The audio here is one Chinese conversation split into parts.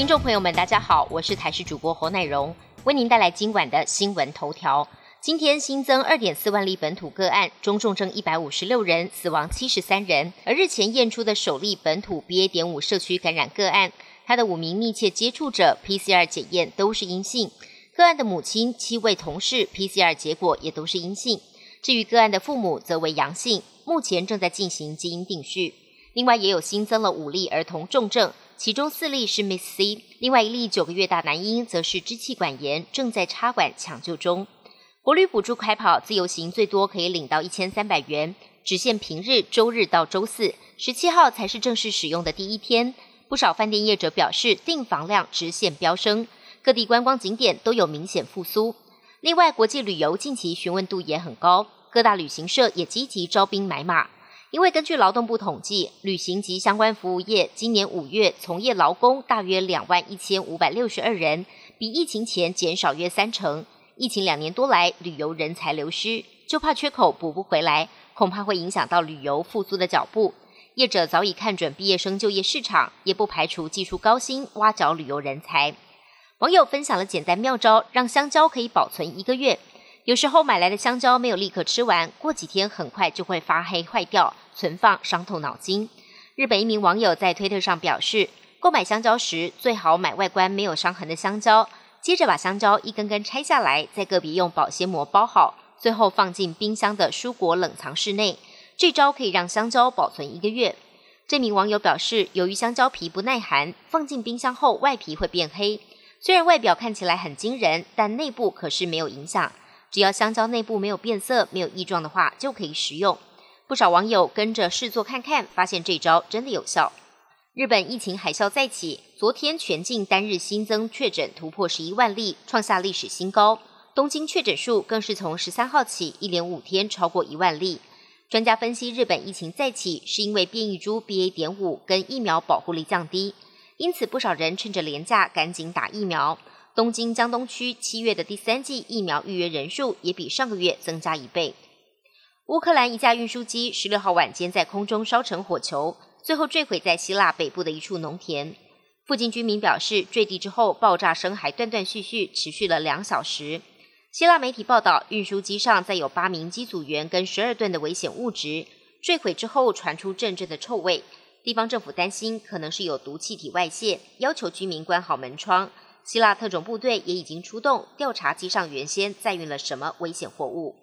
听众朋友们，大家好，我是台视主播侯乃荣，为您带来今晚的新闻头条。今天新增二点四万例本土个案，中重症一百五十六人，死亡七十三人。而日前验出的首例本土 BA. 点五社区感染个案，他的五名密切接触者 PCR 检验都是阴性。个案的母亲、七位同事 PCR 结果也都是阴性。至于个案的父母则为阳性，目前正在进行基因定序。另外也有新增了五例儿童重症，其中四例是 Miss C，另外一例九个月大男婴则是支气管炎，正在插管抢救中。国旅补助开跑自由行最多可以领到一千三百元，只限平日周日到周四，十七号才是正式使用的第一天。不少饭店业者表示订房量直线飙升，各地观光景点都有明显复苏。另外，国际旅游近期询问度也很高，各大旅行社也积极招兵买马。因为根据劳动部统计，旅行及相关服务业今年五月从业劳工大约两万一千五百六十二人，比疫情前减少约三成。疫情两年多来，旅游人才流失，就怕缺口补不回来，恐怕会影响到旅游复苏的脚步。业者早已看准毕业生就业市场，也不排除技术高薪挖角旅游人才。网友分享了简单妙招，让香蕉可以保存一个月。有时候买来的香蕉没有立刻吃完，过几天很快就会发黑坏掉，存放伤透脑筋。日本一名网友在推特上表示，购买香蕉时最好买外观没有伤痕的香蕉，接着把香蕉一根根拆下来，再个别用保鲜膜包好，最后放进冰箱的蔬果冷藏室内。这招可以让香蕉保存一个月。这名网友表示，由于香蕉皮不耐寒，放进冰箱后外皮会变黑。虽然外表看起来很惊人，但内部可是没有影响。只要香蕉内部没有变色、没有异状的话，就可以食用。不少网友跟着试做看看，发现这招真的有效。日本疫情海啸再起，昨天全境单日新增确诊突破十一万例，创下历史新高。东京确诊数更是从十三号起一连五天超过一万例。专家分析，日本疫情再起是因为变异株 BA. 点五跟疫苗保护力降低。因此，不少人趁着廉价赶紧打疫苗。东京江东区七月的第三季疫苗预约人数也比上个月增加一倍。乌克兰一架运输机十六号晚间在空中烧成火球，最后坠毁在希腊北部的一处农田。附近居民表示，坠地之后爆炸声还断断续续，持续了两小时。希腊媒体报道，运输机上载有八名机组员跟十二吨的危险物质，坠毁之后传出阵阵的臭味。地方政府担心可能是有毒气体外泄，要求居民关好门窗。希腊特种部队也已经出动调查机上原先载运了什么危险货物。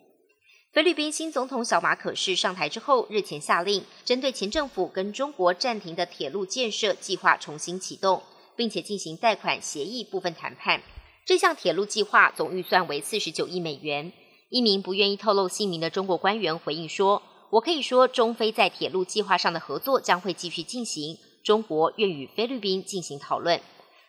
菲律宾新总统小马可是上台之后，日前下令针对前政府跟中国暂停的铁路建设计划重新启动，并且进行贷款协议部分谈判。这项铁路计划总预算为四十九亿美元。一名不愿意透露姓名的中国官员回应说。我可以说，中菲在铁路计划上的合作将会继续进行。中国愿与菲律宾进行讨论。